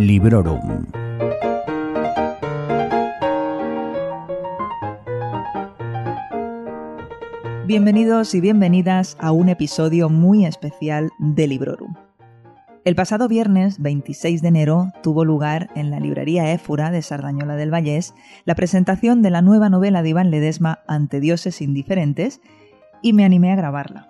Librorum. Bienvenidos y bienvenidas a un episodio muy especial de Librorum. El pasado viernes 26 de enero tuvo lugar en la librería Éfura de Sardañola del Vallés la presentación de la nueva novela de Iván Ledesma Ante dioses indiferentes y me animé a grabarla.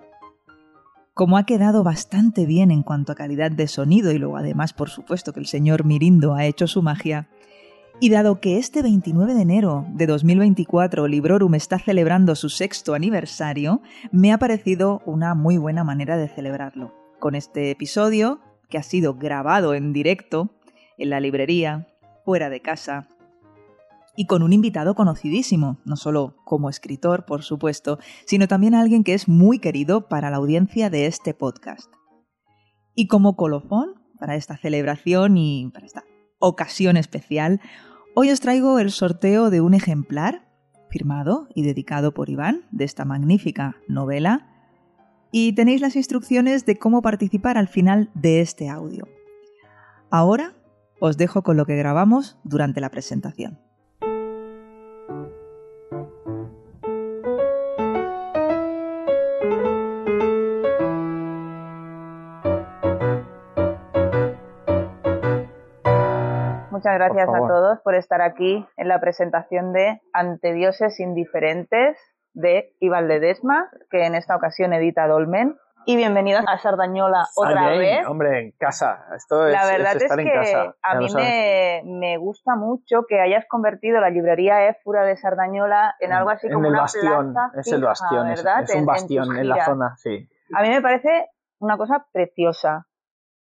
Como ha quedado bastante bien en cuanto a calidad de sonido y luego además por supuesto que el señor Mirindo ha hecho su magia, y dado que este 29 de enero de 2024 Librorum está celebrando su sexto aniversario, me ha parecido una muy buena manera de celebrarlo. Con este episodio, que ha sido grabado en directo, en la librería, fuera de casa, y con un invitado conocidísimo, no solo como escritor, por supuesto, sino también alguien que es muy querido para la audiencia de este podcast. Y como colofón para esta celebración y para esta ocasión especial, Hoy os traigo el sorteo de un ejemplar firmado y dedicado por Iván de esta magnífica novela y tenéis las instrucciones de cómo participar al final de este audio. Ahora os dejo con lo que grabamos durante la presentación. Muchas gracias a todos por estar aquí en la presentación de Ante dioses indiferentes de Iván Ledesma, que en esta ocasión edita Dolmen. Y bienvenidos a Sardañola otra vez. Hombre, en casa. Esto es, la verdad es, estar que en casa. a mí me, me, gusta mucho que hayas convertido la librería Éfura de Sardañola en algo así en como el una bastión, plaza es el bastión, es- ¿verdad? es, un en bastión en, la zona, sí. A mí me parece una cosa preciosa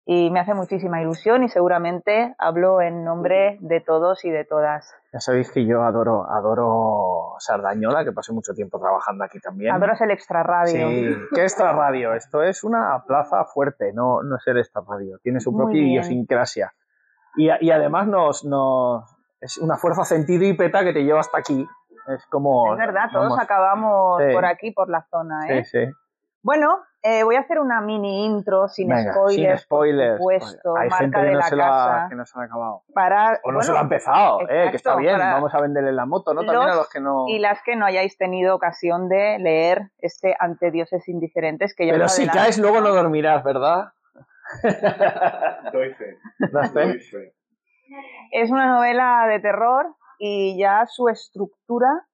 y me hace muchísima ilusión y seguramente hablo en nombre de todos y de todas. Ya sabéis que yo adoro, adoro Sardañola, que pasé mucho tiempo trabajando aquí también. Adoras el extra radio. Sí, ¿qué extra radio? Esto es una plaza fuerte, no, no es el extra radio. Tiene su propia idiosincrasia. Y, y además nos, nos, es una fuerza centrípeta que te lleva hasta aquí. Es como. Es verdad, todos vamos, acabamos Sí. por aquí, por la zona. ¿eh? Sí, sí. Bueno, eh, voy a hacer una mini intro sin Venga, spoilers, sin spoilers. por supuesto, Hay marca gente de que no, la se casa. que no se lo ha acabado. Para, O no bueno, se lo ha empezado, eh, que está bien. Vamos a venderle la moto, ¿no? También a Los los que no. Y las que no hayáis tenido ocasión de leer este Ante dioses indiferentes que ya Pero si caes, luego no dormirás, ¿verdad? Doy fe. ¿Das fe? Doy fe. Es una novela de terror y ya su estructura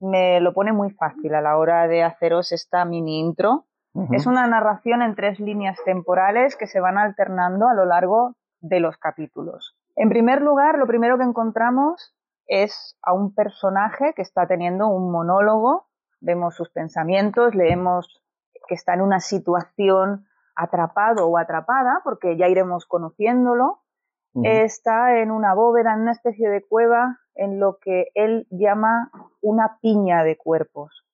me lo pone muy fácil a la hora de haceros esta mini intro. Es una narración en tres líneas temporales que se van alternando a lo largo de los capítulos. En primer lugar, lo primero que encontramos es a un personaje que está teniendo un monólogo, vemos sus pensamientos, leemos que está en una situación atrapado o atrapada, porque ya iremos conociéndolo, está en una bóveda, en una especie de cueva, en lo que él llama una piña de cuerpos.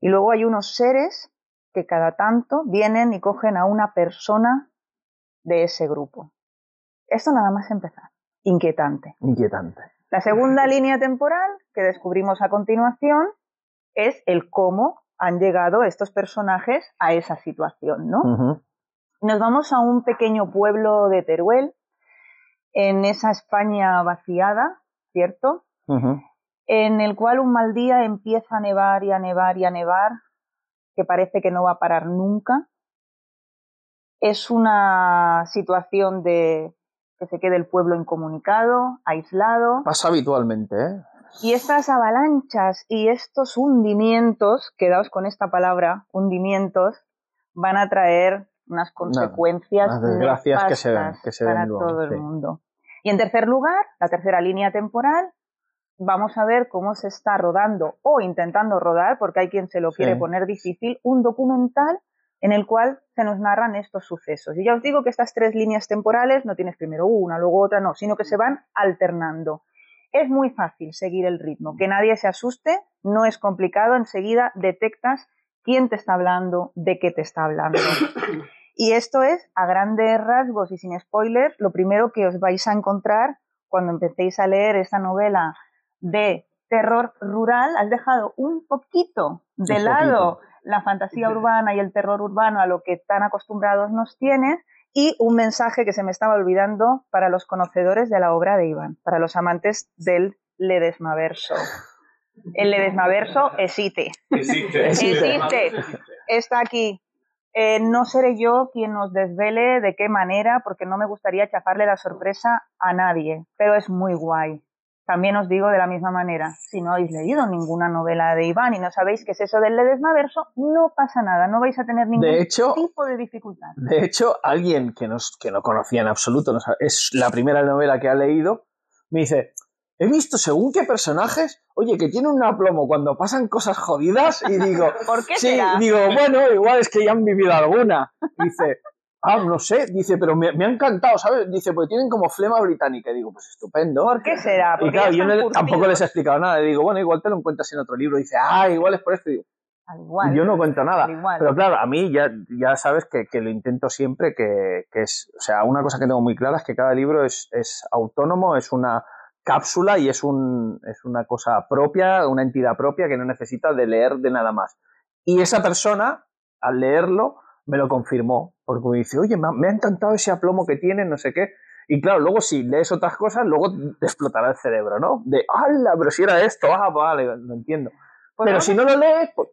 Y luego hay unos seres que cada tanto vienen y cogen a una persona de ese grupo. Esto nada más empezar. Inquietante. Inquietante. La segunda línea temporal que descubrimos a continuación es el cómo han llegado estos personajes a esa situación, ¿no? Nos vamos a un pequeño pueblo de Teruel, en esa España vaciada, ¿cierto? En el cual un mal día empieza a nevar y a nevar y a nevar, que parece que no va a parar nunca. Es una situación de que se quede el pueblo incomunicado, aislado. Pasa habitualmente, ¿eh? Y estas avalanchas y estos hundimientos, quedaos con esta palabra, hundimientos, van a traer unas consecuencias unas desgracias que se que se para luego, todo el mundo. Y en tercer lugar, la tercera línea temporal, vamos a ver cómo se está rodando o intentando rodar, porque hay quien se lo Sí. quiere poner difícil, un documental en el cual se nos narran estos sucesos. Y ya os digo que estas tres líneas temporales no tienes primero una, luego otra, no, sino que se van alternando. Es muy fácil seguir el ritmo, que nadie se asuste, no es complicado, enseguida detectas quién te está hablando, de qué te está hablando. Y esto es, a grandes rasgos y sin spoilers, lo primero que os vais a encontrar cuando empecéis a leer esta novela de terror rural. Has dejado un poquito de Un lado poquito. la fantasía urbana y el terror urbano a lo que tan acostumbrados nos tienes Y un mensaje que se me estaba olvidando para los conocedores de la obra de Iván, para los amantes del Ledesmaverso. El Ledesmaverso existe. Existe. Existe. Está aquí. Eh, no seré yo quien nos desvele de qué manera, porque no me gustaría chafarle la sorpresa a nadie, pero es muy guay. También os digo de la misma manera, si no habéis leído ninguna novela de Iván y no sabéis qué es eso del Ledesmaverso, no pasa nada, no vais a tener ningún De hecho- tipo de dificultad. De hecho, alguien que, nos, que no conocía en absoluto, no sabe- es la primera novela que ha leído, me dice, he visto según qué personajes, oye, que tienen un aplomo cuando pasan cosas jodidas, y digo, ¿Por qué sí, será? digo, bueno, igual es que ya han vivido alguna. Dice, ah, no sé, dice, pero me, me ha encantado, ¿sabes? Dice, porque tienen como flema británica. Y digo, pues estupendo. ¿Por qué será? Y claro, yo no tampoco les he explicado nada. Y digo, bueno, igual te lo encuentras en otro libro. Y dice, ah, igual es por esto. Y digo, Al igual. yo no cuento nada. Pero claro, a mí ya, ya sabes que, que lo intento siempre, que, que es, o sea, una cosa que tengo muy clara es que cada libro es, es autónomo, es una cápsula y es, un, es una cosa propia, una entidad propia que no necesita de leer de nada más. Y esa persona, al leerlo, me lo confirmó, porque me dice, oye, me ha, encantado ese aplomo que tiene, no sé qué. Y claro, luego si lees otras cosas, luego te explotará el cerebro, ¿no? De, ¡hala! Pero si era esto, ah, vale, lo entiendo. Pues Pero si no lo lees, pues,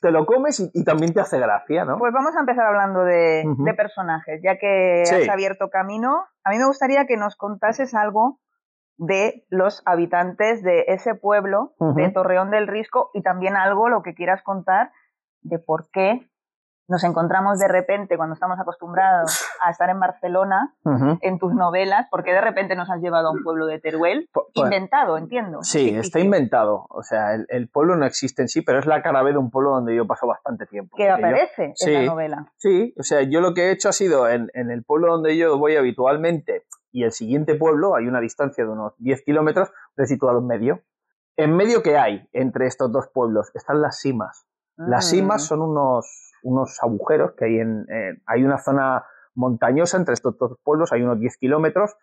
te lo comes y, y también te hace gracia, ¿no? Pues vamos a empezar hablando de, de personajes, ya que Sí. has abierto camino. A mí me gustaría que nos contases algo de los habitantes de ese pueblo, de Torreón del Risco, y también algo, lo que quieras contar, de por qué nos encontramos de repente, cuando estamos acostumbrados a estar en Barcelona, en tus novelas, porque de repente nos has llevado a un pueblo de Teruel, pues- inventado, entiendo. Sí, está inventado. O sea, el, el pueblo no existe en sí, pero es la cara B de un pueblo donde yo paso bastante tiempo. Que yo- aparece en sí. la novela. Sí, o sea, yo lo que he hecho ha sido en, en el pueblo donde yo voy habitualmente y el siguiente pueblo, hay una distancia de unos 10 kilómetros, lo he situado en medio. En medio que hay entre estos dos pueblos están las simas. Las Mm. simas son unos, unos agujeros que hay en, en- hay una zona montañosa entre estos dos pueblos, hay unos 10 kilómetros.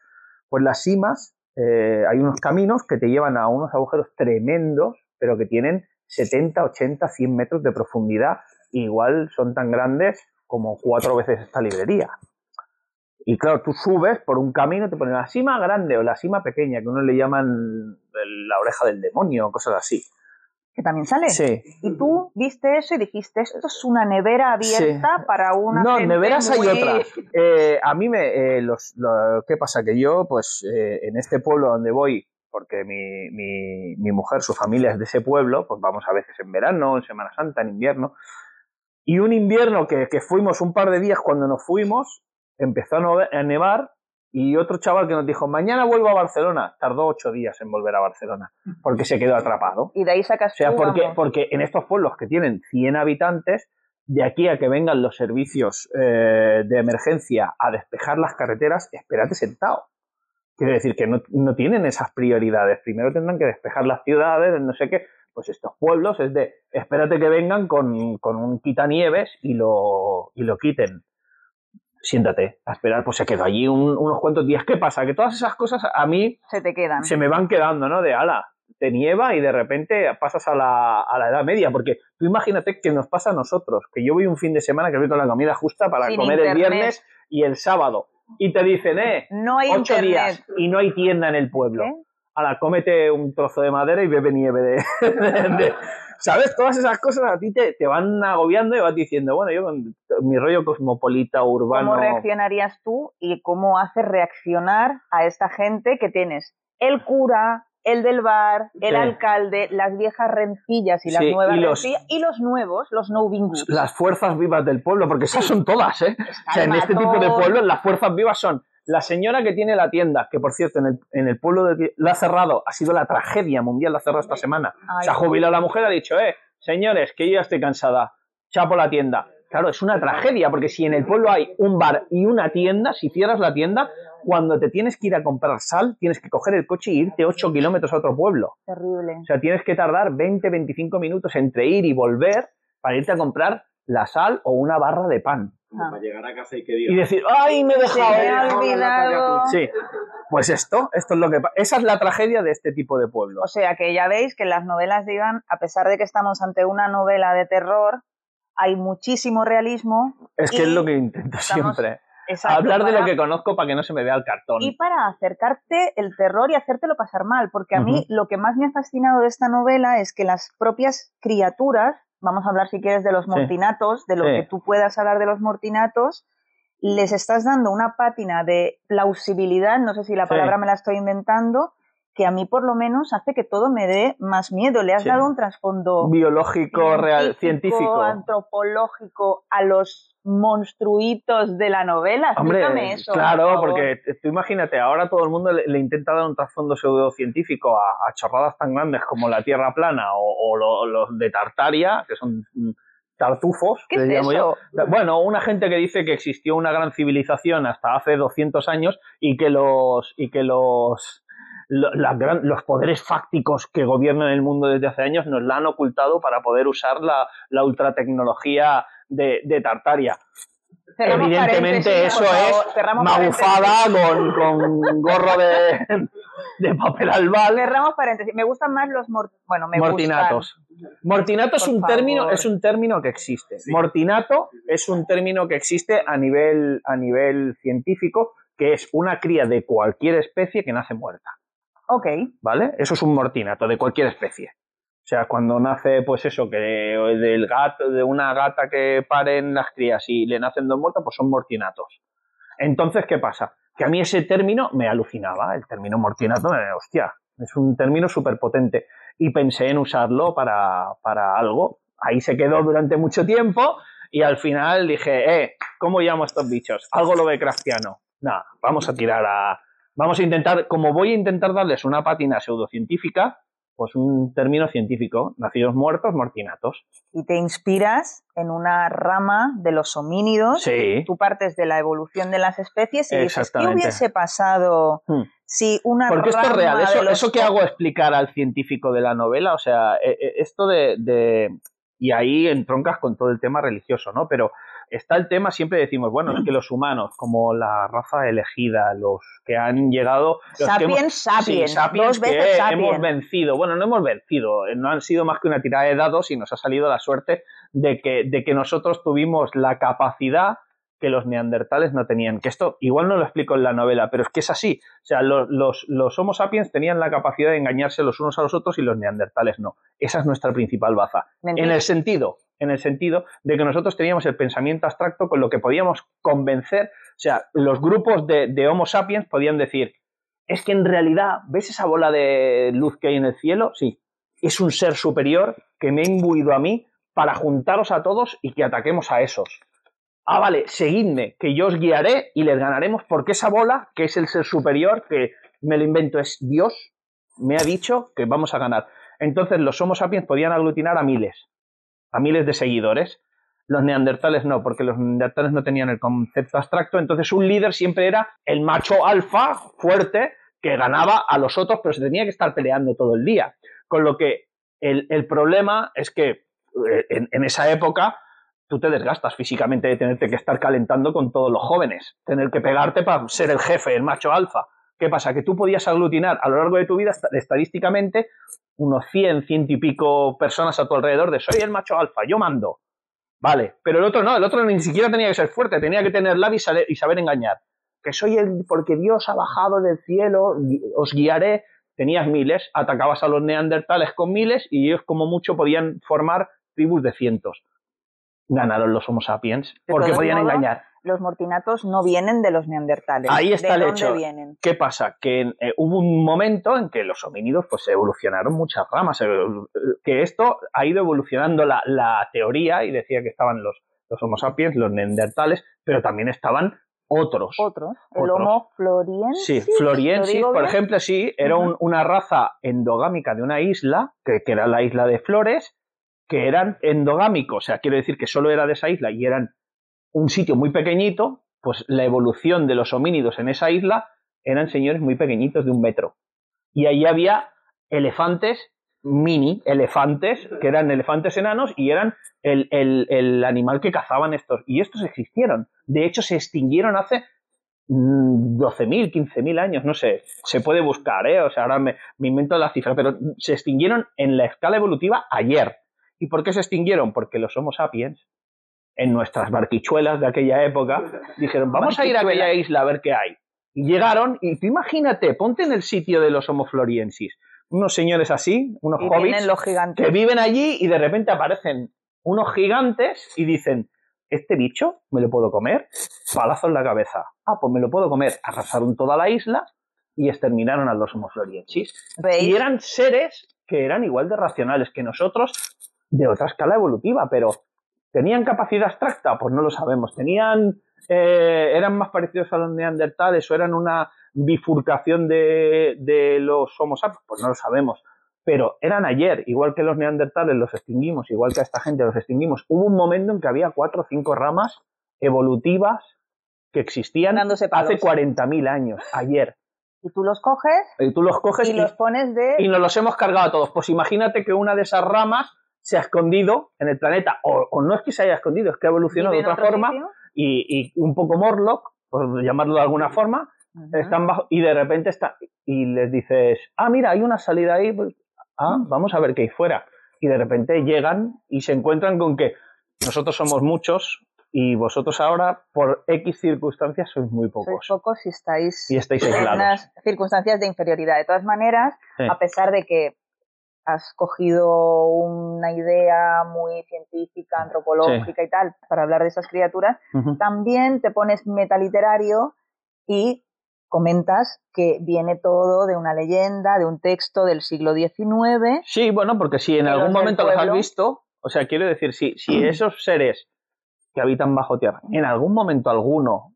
Pues las simas, eh, hay unos caminos que te llevan a unos agujeros tremendos, pero que tienen 70, 80, 100 metros de profundidad. Igual son tan grandes como cuatro veces esta librería. Y claro, tú subes por un camino, te ponen la cima grande o la cima pequeña, que uno le llaman la oreja del demonio cosas así. Que también sale. Sí. Y tú viste eso y dijiste, esto es una nevera abierta Sí. para una No, gente neveras hay otras. Eh, a mí me... eh, los, lo- ¿Qué pasa? Que yo, pues, eh, en este pueblo donde voy, porque mi, mi, mi mujer, su familia es de ese pueblo, pues vamos a veces en verano, en Semana Santa, en invierno. Y un invierno que, que fuimos un par de días cuando nos fuimos, empezó a nevar y otro chaval que nos dijo, mañana vuelvo a Barcelona. Tardó ocho días en volver a Barcelona, porque se quedó atrapado. Y de ahí sacas O sea, porque, porque en estos pueblos que tienen 100 habitantes, de aquí a que vengan los servicios eh, de emergencia a despejar las carreteras, espérate sentado. Quiere decir que no, no tienen esas prioridades. Primero tendrán que despejar las ciudades, no sé qué. Pues estos pueblos es de, espérate que vengan con, con un quitanieves y lo, y lo quiten. Siéntate a esperar, pues se quedó allí un- unos cuantos días. ¿Qué pasa? Que todas esas cosas a mí se te quedan. se me van quedando, ¿no? De ala, te nieva y de repente pasas a la, a la edad media, porque tú imagínate que nos pasa a nosotros, que yo voy un fin de semana que voy con la comida justa para Sin comer el viernes y el sábado, y te dicen, eh, No hay ocho internet. días y no hay tienda en el pueblo. ¿Qué? Ala, cómete un trozo de madera y bebe nieve de... de- de- ¿Sabes? Todas esas cosas a ti te, te van agobiando y vas diciendo, bueno, yo con mi rollo cosmopolita, urbano... ¿Cómo reaccionarías tú y cómo haces reaccionar a esta gente que tienes el cura, el del bar, el Sí. alcalde, las viejas rencillas y las Sí, nuevas y los- rencillas y los nuevos, los no bingus? las fuerzas vivas del pueblo, porque esas son todas, ¿eh? O sea, en este tipo de pueblos las fuerzas vivas son la señora que tiene la tienda, que por cierto en el, en el pueblo de, la ha cerrado, ha sido la tragedia mundial, la ha cerrado esta semana. Ay, Se ha jubilado la mujer, ha dicho, eh, señores, que yo ya estoy cansada, chapo la tienda. Claro, es una tragedia, porque si en el pueblo hay un bar y una tienda, si cierras la tienda, cuando te tienes que ir a comprar sal, tienes que coger el coche e irte 8 kilómetros a otro pueblo. Terrible. O sea, tienes que tardar 20, 25 minutos entre ir y volver para irte a comprar la sal o una barra de pan. Ah. Para llegar a casa y que Y decir, ¡ay, me he dejado! me olvidado. Sí, pues esto, esto es lo que pa- Esa es la tragedia de este tipo de O pueblos. sea que ya veis que en las novelas de Iván, a pesar de que estamos ante una novela de terror, hay muchísimo realismo Es que es lo que intento estamos- siempre. hablar de lo que conozco para que no se me vea el cartón. Y para acercarte el terror y hacértelo pasar mal, porque a mí lo que más me ha fascinado de esta novela es que las propias criaturas, vamos a hablar si quieres de los mortinatos, de lo que tú puedas hablar de los mortinatos, les estás dando una pátina de plausibilidad, no sé si la palabra me la estoy inventando, que a mí por lo menos hace que todo me dé más miedo. Le has dado un trasfondo biológico, real, científico, antropológico a los monstruitos de la novela. Hombre, eso. Claro, porque tú imagínate, ahora todo el mundo le, intenta dar un trasfondo pseudocientífico a, a, chorradas tan grandes como la Tierra plana o, los de Tartaria, que son tartufos, ¿Qué es eso? Bueno, una gente que dice que existió una gran civilización hasta hace 200 años y que los y que los los poderes fácticos que gobiernan el mundo desde hace años nos la han ocultado para poder usar la, la ultratecnología de, de Tartaria. Evidentemente eso es magufada con, con, gorro de, de, papel albal. Cerramos paréntesis. Me gustan más los bueno, me mortinatos. Mortinato es un término es un término que existe. Mortinato es un término que existe a nivel a nivel científico que es una cría de cualquier especie que nace muerta. Ok. ¿Vale? Eso es un mortinato de cualquier especie. O sea, cuando nace, pues eso, que del gato, de una gata que paren las crías y le nacen dos muertos, pues son mortinatos. Entonces, ¿qué pasa? Que a mí ese término me alucinaba, el término mortinato, hostia, es un término súper potente. Y pensé en usarlo para, para algo. Ahí se quedó durante mucho tiempo y al final dije, eh, ¿cómo llamo a estos bichos? Algo lo ve craftiano. Nada, vamos a tirar a, Vamos a intentar, como voy a intentar darles una pátina pseudocientífica, pues un término científico, nacidos muertos, mortinatos. Y te inspiras en una rama de los homínidos. Sí. Tú partes de la evolución de las especies y dices, ¿qué hubiese pasado hmm. si una Porque esto es real, eso, eso que hago explicar al científico de la novela, o sea, e, e, esto de, de... Y ahí entroncas con todo el tema religioso, ¿no? Pero está el tema, siempre decimos, bueno, es que los humanos, como la raza elegida, los que han llegado... sapiens, sapiens, dos veces que hemos vencido. Bueno, no hemos vencido, no han sido más que una tirada de dados y nos ha salido la suerte de que, de que nosotros tuvimos la capacidad que los neandertales no tenían. Que esto igual no lo explico en la novela, pero es que es así. O sea, los, los, Homo sapiens tenían la capacidad de engañarse los unos a los otros y los neandertales no. Esa es nuestra principal baza. En el sentido, en el sentido de que nosotros teníamos el pensamiento abstracto con lo que podíamos convencer. O sea, los grupos de, de Homo sapiens podían decir, es que en realidad, ¿ves esa bola de luz que hay en el cielo? Sí. Es un ser superior que me ha imbuido a mí para juntaros a todos y que ataquemos a esos ah, vale, seguidme, que yo os guiaré y les ganaremos porque esa bola, que es el ser superior, que me lo invento, es Dios, me ha dicho que vamos a ganar. Entonces los Homo sapiens podían aglutinar a miles, a miles de seguidores. Los neandertales no, porque los neandertales no tenían el concepto abstracto. Entonces un líder siempre era el macho alfa fuerte que ganaba a los otros, pero se tenía que estar peleando todo el día. Con lo que el, problema es que eh, en esa época tú te desgastas físicamente de tenerte que estar calentando con todos los jóvenes, tener que pegarte para ser el jefe, el macho alfa. ¿Qué pasa? Que tú podías aglutinar a lo largo de tu vida estadísticamente unos 100, ciento y pico personas a tu alrededor de soy el macho alfa, yo mando. Vale, pero el otro no, el otro ni siquiera tenía que ser fuerte, tenía que tener labio y saber, engañar. Que soy el, porque Dios ha bajado del cielo, os guiaré. Tenías miles, atacabas a los neandertales con miles y ellos como mucho podían formar tribus de cientos ganaron los Homo sapiens porque podían engañar. Los mortinatos no vienen de los neandertales. Ahí está el hecho. Vienen? ¿Qué pasa? Que eh, hubo un momento en que los homínidos pues evolucionaron muchas ramas, eh, que esto ha ido evolucionando la, teoría y decía que estaban los, los Homo sapiens, los neandertales, pero también estaban otros. Otros. El Homo floriensis. Sí, floriensis, por ejemplo, sí, era una raza endogámica de una isla, que, que, era la isla de Flores, que eran endogámicos, o sea, quiero decir que solo era de esa isla y eran un sitio muy pequeñito, pues la evolución de los homínidos en esa isla eran señores muy pequeñitos de un metro. Y ahí había elefantes mini, elefantes, que eran elefantes enanos y eran el, el animal que cazaban estos. Y estos existieron. De hecho, se extinguieron hace 12.000, 15.000 años, no sé, se puede buscar, ¿eh? O sea, ahora me, invento la cifra, pero se extinguieron en la escala evolutiva ayer. ¿Y por qué se extinguieron? Porque los Homo sapiens en nuestras barquichuelas de aquella época, dijeron, vamos a ir a aquella isla a ver qué hay. Y llegaron, y tú imagínate, ponte en el sitio de los homofloriensis, unos señores así, unos hobbits, los gigantes. que viven allí y de repente aparecen unos gigantes y dicen, ¿este bicho me lo puedo comer? Palazo en la cabeza. Ah, pues me lo puedo comer. Arrasaron toda la isla y exterminaron a los homofloriensis. Y eran seres que eran igual de racionales que nosotros, de otra escala evolutiva, pero ¿tenían capacidad abstracta? Pues no lo sabemos. ¿Tenían, eh, eran más parecidos a los neandertales o eran una bifurcación de, de los Homo sapiens? Pues no lo sabemos. Pero eran ayer, igual que los neandertales los extinguimos, igual que a esta gente los extinguimos. Hubo un momento en que había cuatro o cinco ramas evolutivas que existían Dándose hace 40.000 años, ayer. Y tú los coges Y tú los coges y los pones de... y nos los hemos cargado a todos. Pues imagínate que una de esas ramas se ha escondido en el planeta, o, o no es que se haya escondido, es que ha evolucionado de otra forma y, y un poco Morlock, por llamarlo de alguna forma, están bajo y de repente está y les dices, ah, mira, hay una salida ahí, pues, ah, vamos a ver qué hay fuera. Y de repente llegan y se encuentran con que nosotros somos muchos y vosotros ahora, por X circunstancias, sois muy Sois pocos. pocos y estáis Y estáis en unas circunstancias de inferioridad. De todas maneras, Sí. a pesar de que has cogido una idea muy científica, antropológica y tal, para hablar de esas criaturas, también te pones metaliterario y comentas que viene todo de una leyenda, de un texto del siglo XIX. Sí, bueno, porque si en algún momento los has pueblo. visto, o sea, quiero decir, si, si esos seres que habitan bajo tierra, en algún momento alguno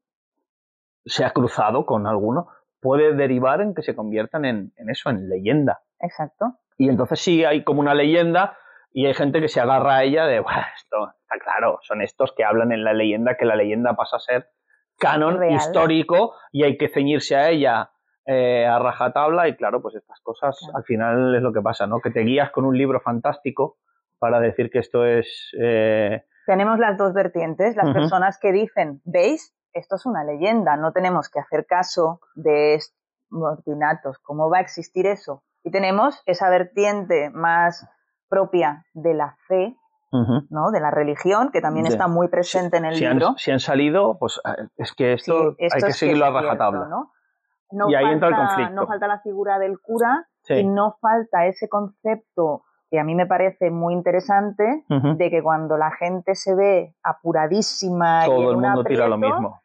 se ha cruzado con alguno, puede derivar en que se conviertan en, en eso, en leyenda. Exacto. Y entonces sí hay como una leyenda y hay gente que se agarra a ella de, "Buah, esto está claro, son estos que hablan en la leyenda, que la leyenda pasa a ser canon Real. histórico y hay que ceñirse a ella eh, a rajatabla y claro, pues estas cosas Claro. al final es lo que pasa, ¿no? Que te guías con un libro fantástico para decir que esto es... eh, Tenemos las dos vertientes, las personas que dicen, ¿veis? Esto es una leyenda, no tenemos que hacer caso de estos ordinatos, ¿cómo va a existir eso? Y tenemos esa vertiente más propia de la fe. ¿no? De la religión, que también está muy presente en el si, han, libro. si han salido, pues eh, es que esto, Sí, esto hay que seguirlo a rajatabla. ¿no? No Y ahí entra el falta- conflicto. No falta la figura del cura Sí. y no falta ese concepto que a mí me parece muy interesante de que cuando la gente se ve apuradísima y Todo en el un mundo tira lo mismo.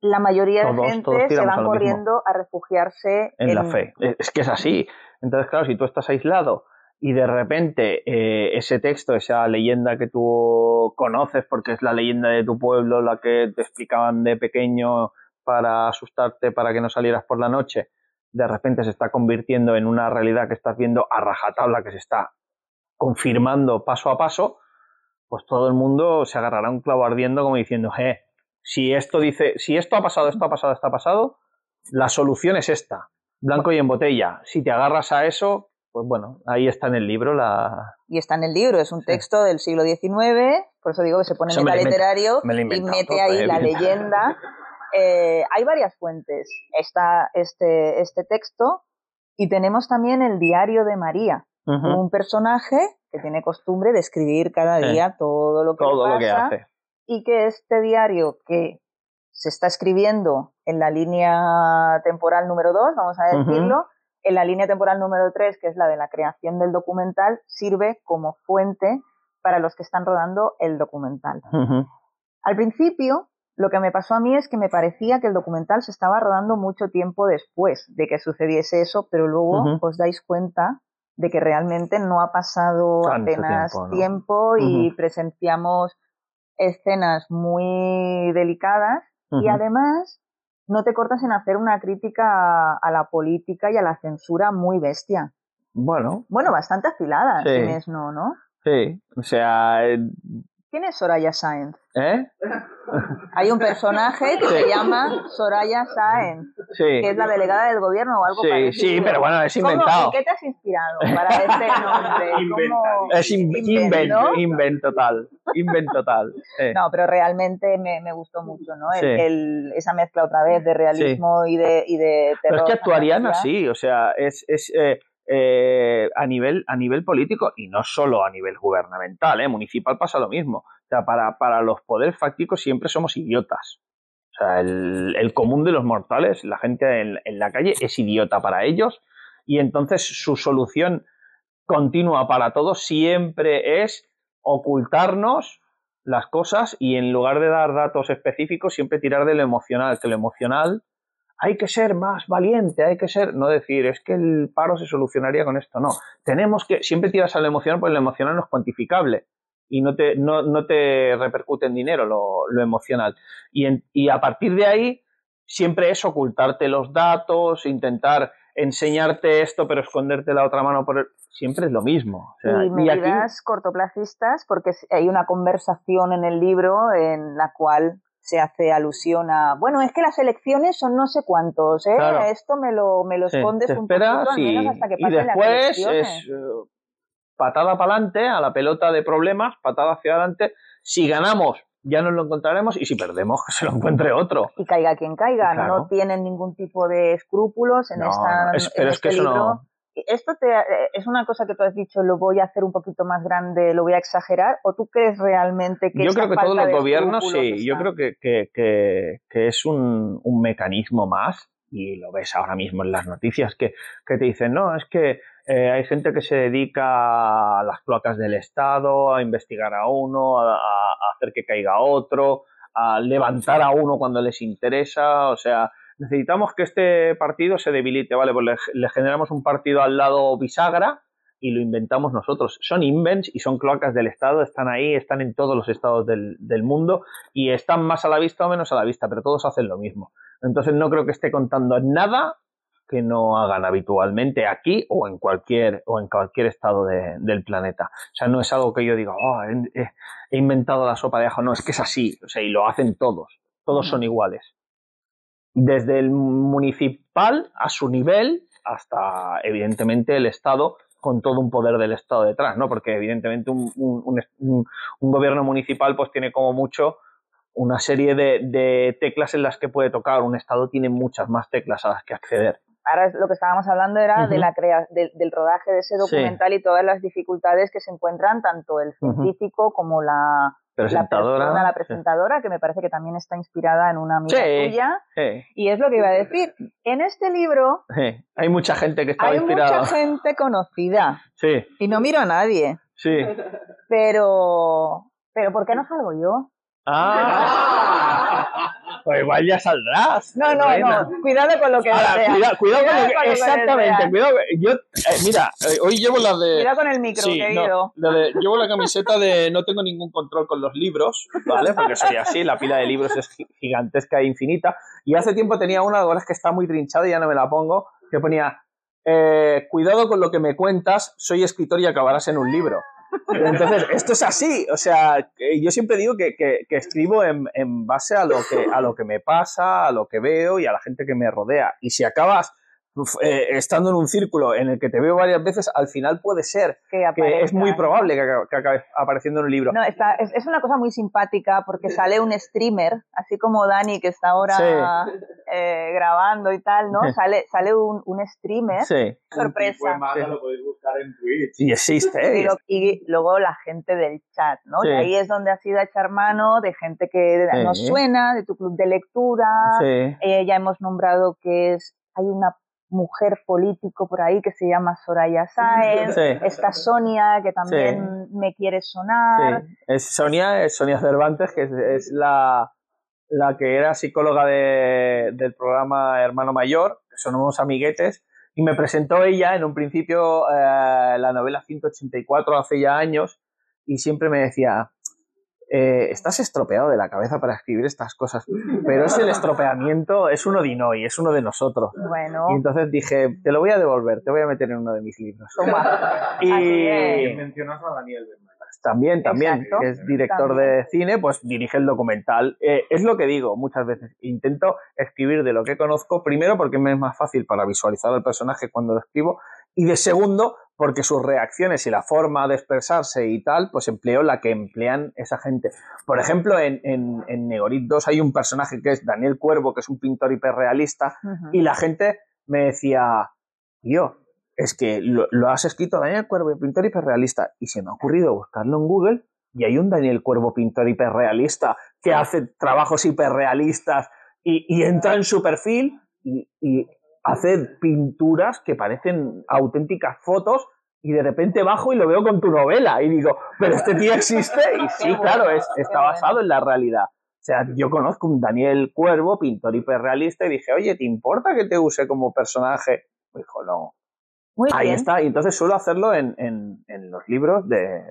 La mayoría Todos- de gente se a van corriendo a refugiarse en la fe. Es que es así. Entonces, claro, si tú estás aislado y de repente eh, ese texto, esa leyenda que tú conoces porque es la leyenda de tu pueblo, la que te explicaban de pequeño para asustarte, para que no salieras por la noche, de repente se está convirtiendo en una realidad que estás viendo a rajatabla, que se está confirmando paso a paso, pues todo el mundo se agarrará un clavo ardiendo como diciendo, eh, si esto dice, si esto ha pasado, esto ha pasado, esto ha pasado, la solución es esta, blanco y en botella. Si te agarras a eso, pues bueno, ahí está en el libro la... Y está en el libro, es un Sí. texto del siglo XIX, por eso digo que se pone he metaliterario me y mete ahí eh, la leyenda. Eh, hay varias fuentes. Está este, este texto y tenemos también el diario de María, un personaje que tiene costumbre de escribir cada día todo lo que le Todo lo que pasa hace. Y que este diario que se está escribiendo en la línea temporal número 2, vamos a decirlo, en la línea temporal número 3, que es la de la creación del documental, sirve como fuente para los que están rodando el documental. Al principio, lo que me pasó a mí es que me parecía que el documental se estaba rodando mucho tiempo después de que sucediese eso, pero luego os dais cuenta de que realmente no ha pasado Tanto apenas tiempo, ¿no? tiempo y Ujú. presenciamos escenas muy delicadas y además no te cortas en hacer una crítica a, la política y a la censura muy bestia. Bueno, Bueno, bastante afilada, Sí. si no es no, ¿no? sí, o sea, eh, ¿Quién es Soraya Sáenz? ¿eh? Hay un personaje que Sí. se llama Soraya Sáenz, Sí. que es la delegada del gobierno o algo Sí, parecido. sí, pero bueno, es ¿Cómo- inventado. ¿En qué te has inspirado para este nombre? ¿Cómo- Inventado. Es in- Invento. invento, total, invento total. sí. No, pero realmente me, me gustó mucho, ¿no? El- Sí. el- esa mezcla otra vez de realismo y, de, y de Pero terror. es que actuarían así, o sea, es, es eh, eh, a, nivel, a nivel político y no solo a nivel gubernamental, ¿eh? municipal pasa lo mismo. O sea, para, para los poderes fácticos siempre somos idiotas. O sea, el, el común de los mortales, la gente en, en, la calle, es idiota para ellos y entonces su solución continua para todos siempre es ocultarnos las cosas y en lugar de dar datos específicos siempre tirar de lo emocional, lo emocional hay que ser más valiente, hay que ser, no decir, es que el paro se solucionaría con esto, no. Tenemos que, siempre tiras a lo emocional porque lo emocional no es cuantificable y no te, no, no te repercute en dinero lo, lo emocional. Y, y a partir de ahí, siempre es ocultarte los datos, intentar enseñarte esto pero esconderte la otra mano por el... siempre es lo mismo. Y medidas cortoplacistas porque hay una conversación en el libro en la cual se hace alusión a, bueno, es que las elecciones son no sé cuántos, ¿eh? Claro. Esto me lo, me lo escondes sí, un poquito, al menos y, hasta que y pasen después las elecciones. es uh, patada para adelante a la pelota de problemas, patada hacia adelante. Si ganamos, ya nos lo encontraremos y si perdemos, que se lo encuentre otro. Y caiga quien caiga, Claro. no tienen ningún tipo de escrúpulos en No, esta en pero es este que eso no- Esto te, eh, es una cosa que tú has dicho, lo voy a hacer un poquito más grande, lo voy a exagerar, o tú crees realmente que Yo creo que todos los gobiernos, sí, yo creo que, que, que, que es un, un mecanismo más, y lo ves ahora mismo en las noticias, que, que te dicen, no, es que eh, hay gente que se dedica a las placas del Estado, a investigar a uno, a, a- a hacer que caiga otro, a levantar a uno cuando les interesa, o sea, necesitamos que este partido se debilite, ¿vale? Pues le, le generamos un partido al lado bisagra y lo inventamos nosotros. Son invents y son cloacas del Estado, están ahí, están en todos los estados del, del mundo y están más a la vista o menos a la vista, pero todos hacen lo mismo. Entonces no creo que esté contando nada que no hagan habitualmente aquí o en cualquier o en cualquier estado de- del planeta. O sea, no es algo que yo diga, "Oh, he, inventado la sopa de ajo. No, es que es así. O sea, y lo hacen todos. Todos son iguales. Desde el municipal a su nivel hasta, evidentemente, el Estado con todo un poder del Estado detrás, ¿no? Porque evidentemente un, un- un- un- gobierno municipal pues tiene como mucho una serie de teclas en las que puede tocar. Un Estado tiene muchas más teclas a las que acceder. Ahora lo que estábamos hablando era de la crea de- del rodaje de ese Sí. documental y todas las dificultades que se encuentran tanto el científico como la, la Presentadora. persona, la sí. presentadora, que me parece que también está inspirada en una amiga Sí. tuya. Sí, Y es lo que iba a decir. En este libro sí. Hay mucha gente que hay inspirada. mucha gente conocida Sí, y no miro a nadie, sí. pero pero ¿por qué no salgo yo? Ah, pues igual ya saldrás. No, no, reina. no. Cuidado con lo que Ahora, deseas. cuidado, cuidado con lo que, con lo que exactamente, cuidado. Yo, eh, mira, eh, hoy llevo la de. Cuidado con el micro, Sí, querido. no, de- llevo la camiseta de no tengo ningún control con los libros, ¿vale? Porque soy así, la pila de libros es gi- gigantesca e infinita. Y hace tiempo tenía una, ahora es que está muy trinchada y ya no me la pongo, que ponía, eh, cuidado con lo que me cuentas, soy escritor y acabarás en un libro. Entonces, esto es así, o sea, yo siempre digo que, que- que escribo en, en base a lo, que, a lo que me pasa, a lo que veo y a la gente que me rodea. Y si acabas eh, estando en un círculo en el que te veo varias veces, al final puede ser Que, que es muy probable que, acabe- que acabe apareciendo en un libro. No, está, es, es una cosa muy simpática porque sale un streamer, así como Dani que está ahora Sí. eh, grabando y tal, ¿no? Sale, sale un, un streamer, Sí, sorpresa. Un tipo de manga Sí. lo podéis buscar en Twitch. y existe. Y, lo- y luego la gente del chat, ¿no? Sí. Y ahí es donde has ido a echar mano de gente que Sí. nos suena, de tu club de lectura. Sí. Eh, ya hemos nombrado que es hay una mujer político por ahí que se llama Soraya Sáenz. Sí. Está Sonia, que también me quiere sonar. Sí. Es Sonia, es Sonia Cervantes, que es, es la, la que era psicóloga de- del programa Hermano Mayor, que son unos amiguetes, y me presentó ella en un principio eh, la novela 184 hace ya años, y siempre me decía, eh, estás estropeado de la cabeza para escribir estas cosas, pero es el estropeamiento, es uno de Inoi, es uno de nosotros. Bueno, Y entonces dije, te lo voy a devolver, te voy a meter en uno de mis libros. toma. Y mencionas a Daniel también, también, Exacto. que es director También. de cine, pues dirige el documental. Eh, es lo que digo muchas veces. Intento escribir de lo que conozco, primero porque me es más fácil para visualizar al personaje cuando lo escribo, y de segundo porque sus reacciones y la forma de expresarse y tal, pues empleo la que emplean esa gente. Por ejemplo, en, en, en Negorit 2 hay un personaje que es Daniel Cuervo, que es un pintor hiperrealista, y la gente me decía, tío, es que lo, lo has escrito Daniel Cuervo, pintor hiperrealista, y se me ha ocurrido buscarlo en Google, y hay un Daniel Cuervo pintor hiperrealista que hace trabajos hiperrealistas y, y entra en su perfil y, y hace pinturas que parecen auténticas fotos y de repente bajo y lo veo con tu novela y digo, pero este tío existe y sí, claro, es, está basado en la realidad. O sea, yo conozco un Daniel Cuervo, pintor hiperrealista, y dije, oye, ¿te importa que te use como personaje? Me dijo, no. Muy Ahí bien. está, y entonces suelo hacerlo en, en, en los libros de...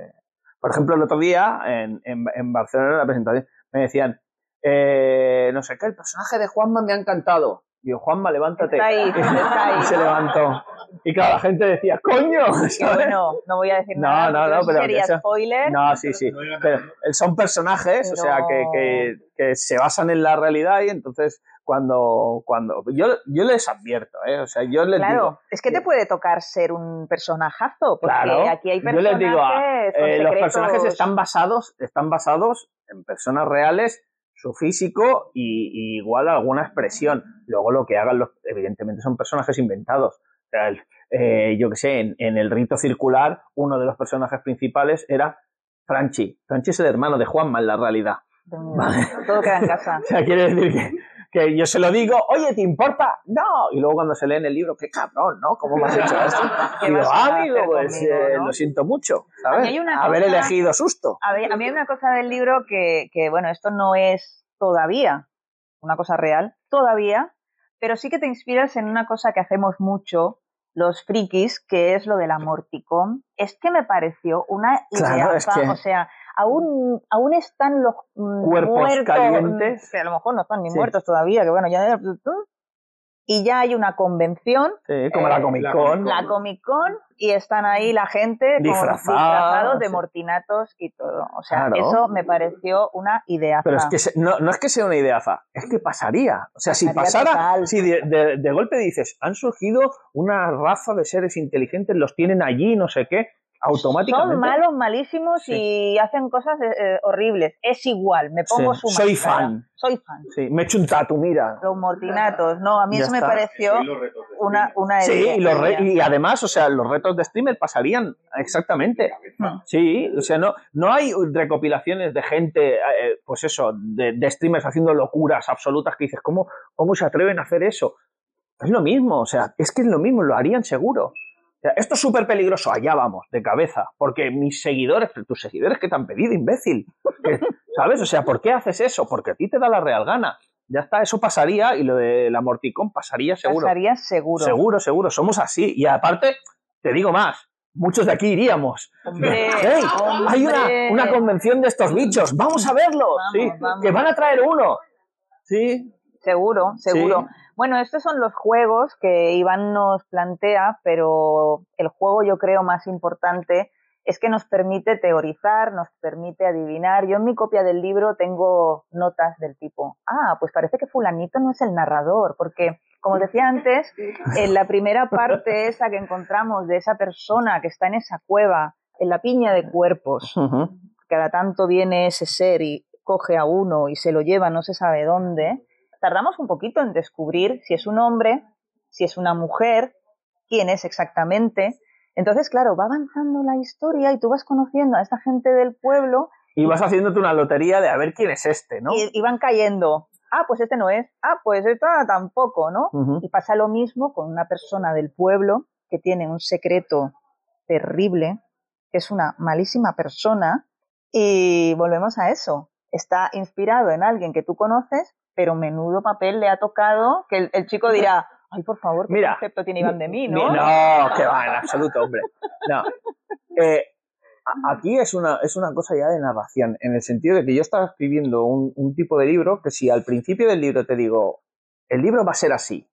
Por ejemplo, el otro día en, en, en Barcelona en la presentación me decían, eh, no sé qué, el personaje de Juanma me ha encantado. Digo, Juanma, levántate. Está ahí, está ahí. Y se levantó. Y claro, la gente decía, coño. Bueno, no voy a decir No, nada. no, no, eso pero sería eso- spoiler. No, sí, sí. No Pero eh, son personajes, o sea, que, que, que se basan en la realidad y entonces cuando, cuando yo, yo les advierto, ¿eh? o sea, yo les Claro, digo, es que te puede tocar ser un personajazo, porque Claro. aquí hay yo personajes les digo, ah, eh, los secretos. personajes están basados, están basados en personas reales, su físico y, y igual alguna expresión. Luego lo que hagan, los, evidentemente, son personajes inventados. O sea, el- eh, yo que sé, en, en el rito circular, uno de los personajes principales era Franchi. Franchi es el hermano de Juanma en la realidad. Vale. Todo queda en casa. O sea, quiere decir que, que yo se lo digo, oye, ¿te importa? No. Y luego cuando se lee en el libro, qué cabrón, ¿no? ¿Cómo me has hecho esto? ¿Qué Digo, ah, amigo, pues conmigo, eh, no? lo siento mucho, ¿sabes? Haber cosa- elegido susto. A, ver, a mí hay una cosa del libro que, que, bueno, esto no es todavía una cosa real, todavía, pero sí que te inspiras en una cosa que hacemos mucho los frikis, que es lo del amorticón. Es que me pareció una Claro, idea, es que- o sea, aún, aún están los mm, Cuerpos muertos, calientes. que a lo mejor no están ni Sí. muertos todavía, que bueno, ya y ya hay una convención Sí, como Eh, la Comic Con. la Comic Con y están ahí la gente Disfrazados, disfrazados de mortinatos y todo. O sea, Claro. eso me pareció una idea. Pero es que se- no, no es que sea una ideaza, es que pasaría. O sea, si Pasaría pasara, total. si de, de- de golpe dices, han surgido una raza de seres inteligentes, los tienen allí, no sé qué, automáticamente. Son malos, malísimos Sí. y hacen cosas eh, eh, horribles. Es igual, me pongo Sí, su soy fan. Soy fan. Sí, me he hecho un tatu, mira. Los mortinatos, no, a mí Ya eso me pareció una, una Sí, y, los re- y además, o sea, los retos de streamer pasarían exactamente. Sí, o sea, no, no hay recopilaciones de gente, eh, pues eso, de, de streamers haciendo locuras absolutas que dices, ¿cómo, ¿cómo se atreven a hacer eso? Es lo mismo, o sea, es que es lo mismo, lo harían seguro. Sea, esto es súper peligroso, allá vamos, de cabeza, porque mis seguidores, tus seguidores que te han pedido, imbécil, ¿sabes? O sea, ¿por qué haces eso? Porque a ti te da la real gana. Ya está, eso pasaría y lo de la Morticón pasaría seguro. Pasaría seguro. Seguro, seguro, somos así. Y aparte, te digo más, muchos de aquí iríamos. Hombre, ¡Hey! Hay una, hombre. una convención de estos bichos, vamos a verlo. Vamos, sí, vamos. que van a traer uno. Sí, Seguro, seguro. Sí. Bueno, estos son los juegos que Iván nos plantea, pero el juego yo creo más importante es que nos permite teorizar, nos permite adivinar. Yo en mi copia del libro tengo notas del tipo, ah, pues parece que fulanito no es el narrador, porque como decía antes, en la primera parte esa que encontramos de esa persona que está en esa cueva, en la piña de cuerpos, cada tanto viene ese ser y coge a uno y se lo lleva no se sabe dónde, tardamos un poquito en descubrir si es un hombre, si es una mujer, quién es exactamente. Entonces, claro, va avanzando la historia y tú vas conociendo a esta gente del pueblo y vas haciéndote una lotería de a ver quién es este, ¿no? y, y van cayendo. Ah, pues este no es. Ah, pues esta tampoco, ¿no? Y pasa lo mismo con una persona del pueblo que tiene un secreto terrible, que es una malísima persona, y volvemos a eso. Está inspirado en alguien que tú conoces, pero menudo papel le ha tocado que el, el chico dirá, ay, por favor, ¿qué Mira, concepto tiene Iván de mí, no? Mi- No, que va, en absoluto, hombre. No. Eh, aquí es una, es una cosa ya de narración, en el sentido de que yo estaba escribiendo un, un tipo de libro que si al principio del libro te digo, el libro va a ser así,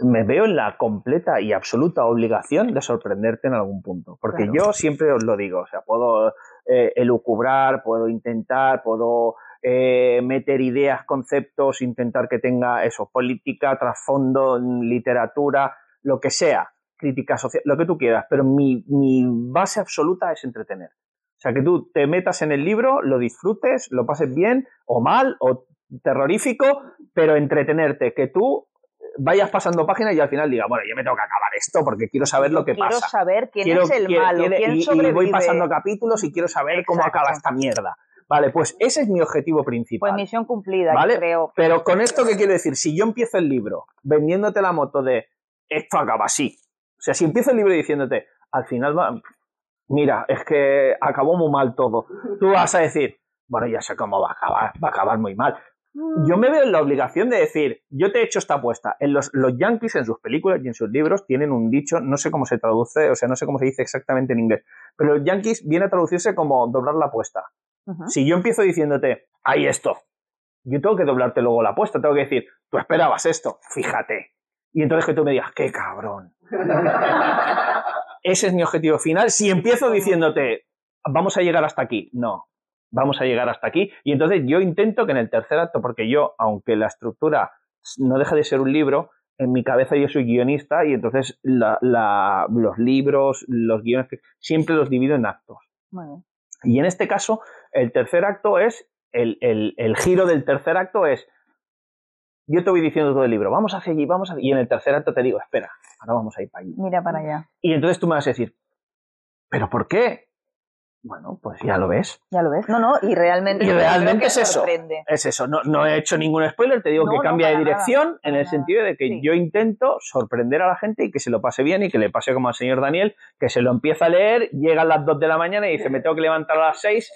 me veo en la completa y absoluta obligación de sorprenderte en algún punto. Porque Claro. yo siempre os lo digo, o sea, puedo eh, elucubrar, puedo intentar, puedo eh, meter ideas, conceptos, intentar que tenga eso, política, trasfondo, literatura, lo que sea, crítica social, lo que tú quieras, pero mi, mi base absoluta es entretener. O sea, que tú te metas en el libro, lo disfrutes, lo pases bien o mal o terrorífico, pero entretenerte, que tú vayas pasando páginas y al final diga, bueno, yo me tengo que acabar esto porque quiero saber lo que quiero pasa. saber quién Quiero- es el quiero- malo, quiero- quién y, y sobrevive. voy pasando capítulos y quiero saber cómo acaba esta mierda. Vale, pues ese es mi objetivo principal. Pues misión cumplida, ¿Vale? yo creo. Pero con esto, ¿qué quiero decir? Si yo empiezo el libro vendiéndote la moto de esto acaba así. O sea, si empiezo el libro diciéndote, al final va, mira, es que acabó muy mal todo. Tú vas a decir, bueno, ya sé cómo va a acabar, va a acabar muy mal. Yo me veo en la obligación de decir, yo te he hecho esta apuesta. En los, los yankees, en sus películas y en sus libros, tienen un dicho, no sé cómo se traduce, o sea, no sé cómo se dice exactamente en inglés, pero los yankees viene a traducirse como doblar la apuesta. Si yo empiezo diciéndote, hay esto, yo tengo que doblarte luego la apuesta, tengo que decir, tú esperabas esto, fíjate. Y entonces que tú me digas, qué cabrón. Ese es mi objetivo final. Si empiezo diciéndote, vamos a llegar hasta aquí, no, vamos a llegar hasta aquí. Y entonces yo intento que en el tercer acto, porque yo, aunque la estructura no deja de ser un libro, en mi cabeza yo soy guionista y entonces la- la- los libros, los guiones, siempre los divido en actos. Bien. Y en este caso, el tercer acto es, el, el- el giro del tercer acto es, yo te voy diciendo todo el libro, vamos hacia allí, vamos hacia Y en el tercer acto te digo, espera, ahora vamos a ir para allí. Mira para allá. Y entonces tú me vas a decir, ¿pero por qué? Bueno, pues ya lo ves. Ya lo ves. No, no, y realmente, Y realmente que es eso. sorprende. Es eso, no, no he hecho ningún spoiler, te digo No, que no, cambia de nada, dirección en el nada. sentido de que Sí. yo intento sorprender a la gente y que se lo pase bien y que le pase como al señor Daniel, que se lo empieza a leer, llega a las 2 de la mañana y dice, me tengo que levantar a las 6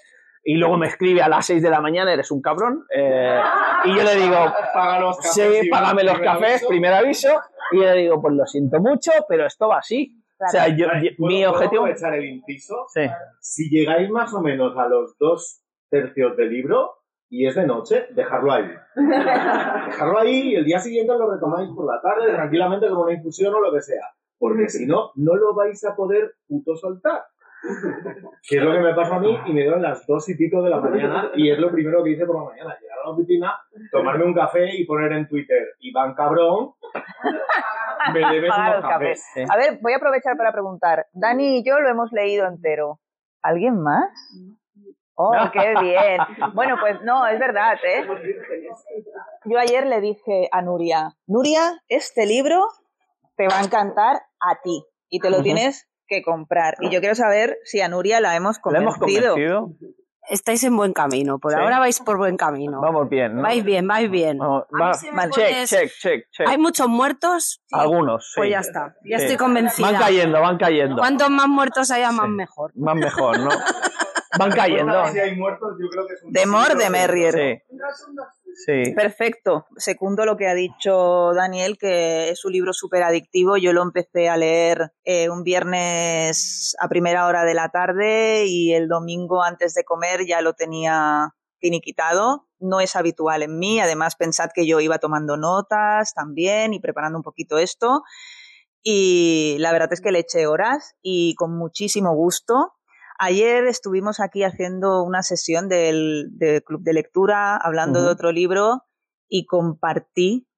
y luego me escribe a las 6 de la mañana, eres un cabrón. eh, y yo le digo, Paga los cafés. sí, págame los primer cafés, aviso. primer aviso. Y yo le digo, pues lo siento mucho, pero esto va así. O sea, yo- Vale, yo- ¿puedo- mi puedo objetivo... el inciso? Sí. Si llegáis más o menos a los dos tercios del libro y es de noche, dejarlo ahí. dejarlo ahí y el día siguiente lo retomáis por la tarde tranquilamente con una infusión o lo que sea. Porque si no, no lo vais a poder puto soltar. Que es lo que me pasó a mí y me dieron las dos y pico de la mañana y es lo primero que hice por la mañana. Llegar a la oficina, tomarme un café y poner en Twitter, Iván cabrón, me debes unos café. A ver, voy a aprovechar para preguntar. Dani y yo lo hemos leído entero. ¿Alguien más? Oh, qué bien. Bueno, pues no, es verdad, ¿eh? Yo ayer le dije a Nuria, Nuria, este libro te va a encantar a ti y te lo tienes que comprar. Y yo quiero saber si a Nuria la hemos ¿Le hemos convencido. Estáis en buen camino, por Sí. ahora vais por buen camino. Vamos bien, ¿no? Vais bien, vais bien. Vamos, va- si check, pones- check, check, check. Hay muchos muertos, sí, Algunos, sí. pues ya está. Ya Sí. estoy convencida. Van cayendo, van cayendo. Cuantos más muertos haya, más Sí. mejor. Más mejor, ¿no? Van cayendo. Si hay muertos, yo creo que es un De merrier. Sí. Perfecto. Secundo lo que ha dicho Daniel, que es un libro súper adictivo. Yo lo empecé a leer eh, un viernes a primera hora de la tarde y el domingo antes de comer ya lo tenía finiquitado. No es habitual en mí. Además, pensad que yo iba tomando notas también y preparando un poquito esto. Y la verdad es que le eché horas y con muchísimo gusto. Ayer estuvimos aquí haciendo una sesión del, del club de lectura, hablando de Ujú. otro libro y compartí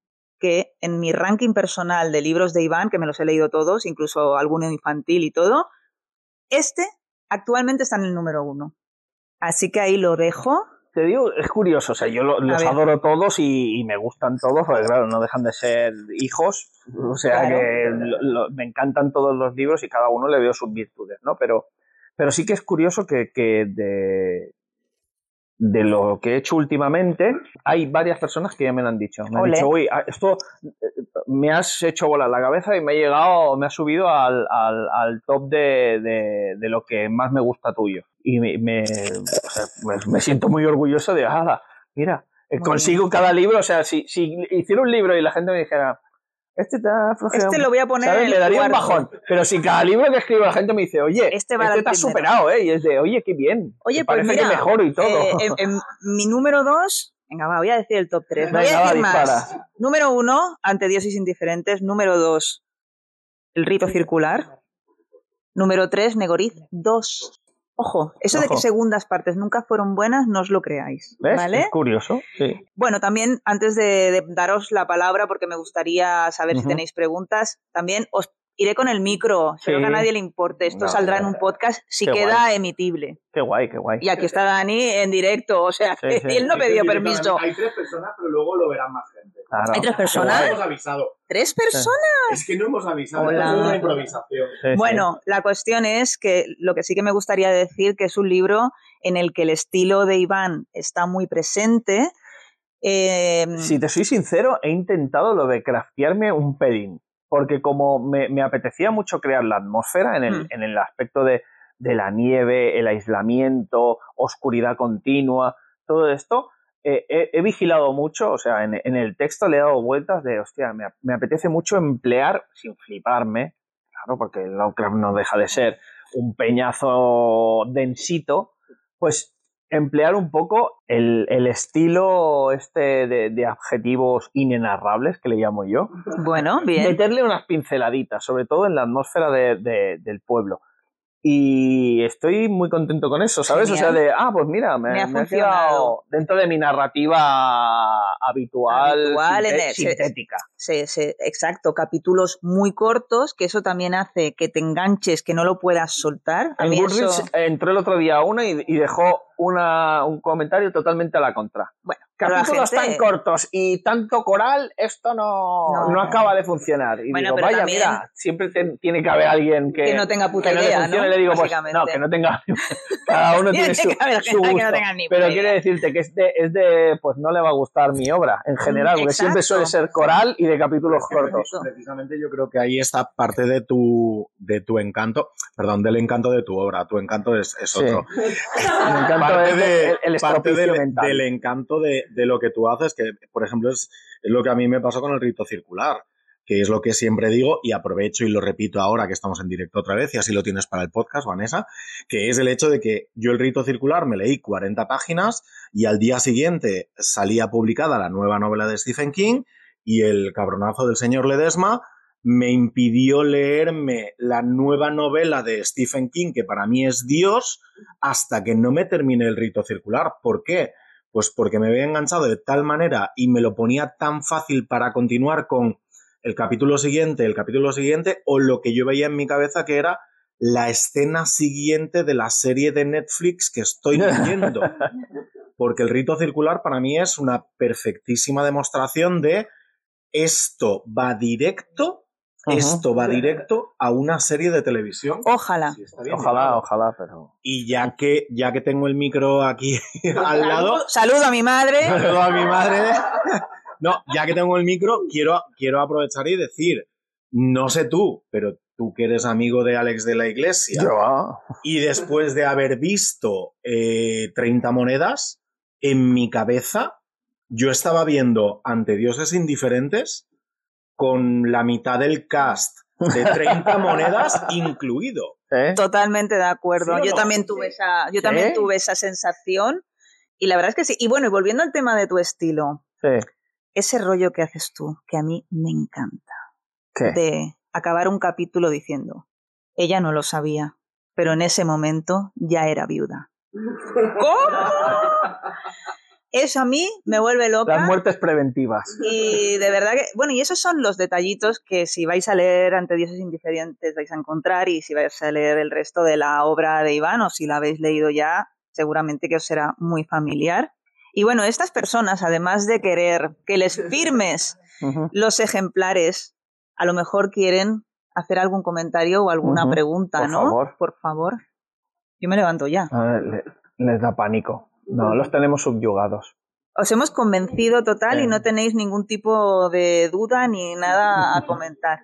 que en mi ranking personal de libros de Iván, que me los he leído todos, incluso alguno infantil y todo, este actualmente está en el número uno. Así que ahí lo dejo. Te digo, es curioso, o sea, yo lo- los ver. adoro todos y, y me gustan todos, porque claro, no dejan de ser hijos, o sea Claro. que lo- lo- me encantan todos los libros y cada uno le veo sus virtudes, ¿no? Pero, pero sí que es curioso que, que de, de lo que he hecho últimamente, hay varias personas que ya me lo han dicho. Me han dicho, uy, ah, esto eh, me has hecho volar la cabeza y me ha llegado, me ha subido al, al, al top de, de, de lo que más me gusta tuyo. Y me, me, o sea, pues me siento muy orgulloso de, ah, mira, eh, consigo cada libro, o sea, si, si hiciera un libro y la gente me dijera, este te ha flojeado Este lo voy a poner ¿sabes? en Le daría un bajón. Pero si cada libro que escribo la gente me dice, oye, Este este, va al te has primero. superado, ¿eh? Y es de, oye, qué bien. Oye, pues parece mira, que mejoro y todo. eh, en, en mi número dos, venga, va, voy a decir el top tres. Voy Venga, a va, más. dispara. Número uno, Ante Dioses Indiferentes. Número dos, El Rito Circular. Número tres, Negoriz 2. Ojo, eso de que segundas partes nunca fueron buenas, no os lo creáis. ¿Ves? ¿Vale? Es curioso, sí. Bueno, también antes de, de daros la palabra, porque me gustaría saber si tenéis preguntas, también os iré con el micro. Espero Sí. que a nadie le importe. Esto No, saldrá en no. un podcast si Qué queda guay. emitible. Qué guay, qué guay. Y aquí está Dani en directo, o sea, Sí, que sí. él no pidió permiso. Hay tres personas, pero luego lo verán más gente. Claro. ¿Hay tres personas? No hemos avisado. ¿Tres personas? Es que no hemos avisado. Hola. Es una improvisación. Sí, sí. Bueno, la cuestión es que lo que sí que me gustaría decir que es un libro en el que el estilo de Iván está muy presente. Eh, Si te soy sincero, he intentado lo de craftearme un pelín, porque como me, me apetecía mucho crear la atmósfera en el, Mm. en el aspecto de, de la nieve, el aislamiento, oscuridad continua, todo esto, eh, he, he vigilado mucho, o sea, en, en el texto le he dado vueltas de, hostia, me, ap- me apetece mucho emplear, sin fliparme, claro, porque el Lovecraft no deja de ser un peñazo densito, pues emplear un poco el, el estilo este de, de adjetivos inenarrables, que le llamo yo, bueno, bien. meterle unas pinceladitas, sobre todo en la atmósfera de- de- del pueblo. Y estoy muy contento con eso, ¿sabes? O sea, de, ah, pues mira, me, Me ha me quedado dentro de mi narrativa habitual, sintética. Sí, sí, exacto, capítulos muy cortos, que eso también hace que te enganches, que no lo puedas soltar. A En mí eso- entró el otro día a una y, y dejó una, un comentario totalmente a la contra. Bueno, Capítulos gente- tan cortos y tanto coral, esto no, No. no acaba de funcionar. Y Bueno, digo, vaya, también- mira, siempre te- tiene que haber alguien que, que no tenga puta que no idea, funcione. ¿no? Le digo, pues no, que no tenga. Cada uno tiene su, su gusto. ni pero quiere decirte que es de, es de, pues no le va a gustar mi obra en general, porque siempre suele ser coral y de capítulos Es que cortos. precis- Precisamente yo creo que ahí está parte de tu, de tu encanto, perdón, del encanto de tu obra. Tu encanto es, es Sí. otro. Me encanta parte el, de- el, el parte estropicio del, mental. del encanto de, de lo que tú haces, que por ejemplo es, es lo que a mí me pasó con el rito circular, que es lo que siempre digo y aprovecho y lo repito ahora que estamos en directo otra vez y así lo tienes para el podcast, Vanessa, que es el hecho de que yo el rito circular me leí 40 páginas y al día siguiente salía publicada la nueva novela de Stephen King y el cabronazo del señor Ledesma me impidió leerme la nueva novela de Stephen King, que para mí es Dios, hasta que no me termine el rito circular. ¿Por qué? Pues porque me había enganchado de tal manera y me lo ponía tan fácil para continuar con el capítulo siguiente, el capítulo siguiente, o lo que yo veía en mi cabeza que era la escena siguiente de la serie de Netflix que estoy leyendo. Porque el rito circular para mí es una perfectísima demostración de esto va directo, esto va directo a una serie de televisión. Ojalá. Sí, está bien Ojalá, ojalá, pero. Y ya que, ya que tengo el micro aquí al lado, Saludo a mi madre. saludo a mi madre. No, ya que tengo el micro, quiero, quiero aprovechar y decir, no sé tú, pero tú que eres amigo de Alex de la Iglesia, Yo, ah, y después de haber visto eh, 30 monedas, en mi cabeza yo estaba viendo ante dioses indiferentes con la mitad del cast de 30 monedas incluido. ¿eh? Totalmente de acuerdo. ¿Sí o yo no? también tuve esa, yo también tuve esa sensación. Y la verdad es que sí. Y bueno, y volviendo al tema de tu estilo, Sí. ese rollo que haces tú, que a mí me encanta, ¿Qué? de acabar un capítulo diciendo, ella no lo sabía, pero en ese momento ya era viuda. ¿Cómo? Eso a mí me vuelve loca. Las muertes preventivas. Y de verdad que, bueno, y esos son los detallitos que si vais a leer Ante Dioses Indiferentes vais a encontrar y si vais a leer el resto de la obra de Iván o si la habéis leído ya, seguramente que os será muy familiar. Y bueno, estas personas, además de querer que les firmes los ejemplares, a lo mejor quieren hacer algún comentario o alguna Ujú, pregunta, por ¿no? favor. Por favor. Yo me levanto ya. A ver, le- les da pánico. No, los tenemos subyugados. Os hemos convencido total y no tenéis ningún tipo de duda ni nada a comentar.